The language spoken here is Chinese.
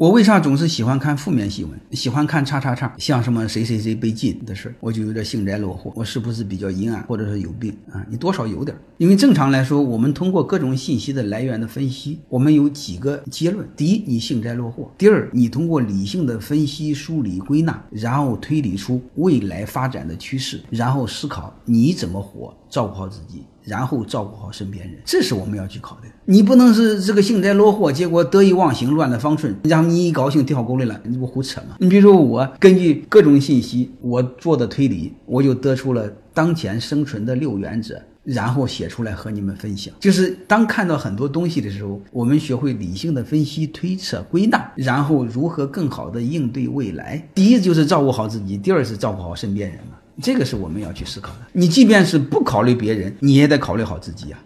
我为啥总是喜欢看负面新闻，喜欢看叉叉叉，像什么谁谁谁被禁的事我就有点幸灾乐祸。我是不是比较阴暗，或者是有病啊？你多少有点。因为正常来说，我们通过各种信息的来源的分析，我们有几个结论：第一，你幸灾乐祸；第二，你通过理性的分析、梳理、归纳，然后推理出未来发展的趋势，然后思考你怎么活，照顾好自己。然后照顾好身边人，这是我们要去考虑。你不能是这个幸灾乐祸，结果得意忘形，乱了方寸，然后你一高兴掉沟里了，你不胡扯吗？你比如说我根据各种信息，我做的推理，我就得出了当前生存的六原则，然后写出来和你们分享。就是当看到很多东西的时候，我们学会理性的分析、推测、归纳，然后如何更好的应对未来。第一就是照顾好自己，第二是照顾好身边人嘛。这个是我们要去思考的。你即便是不考虑别人，你也得考虑好自己啊。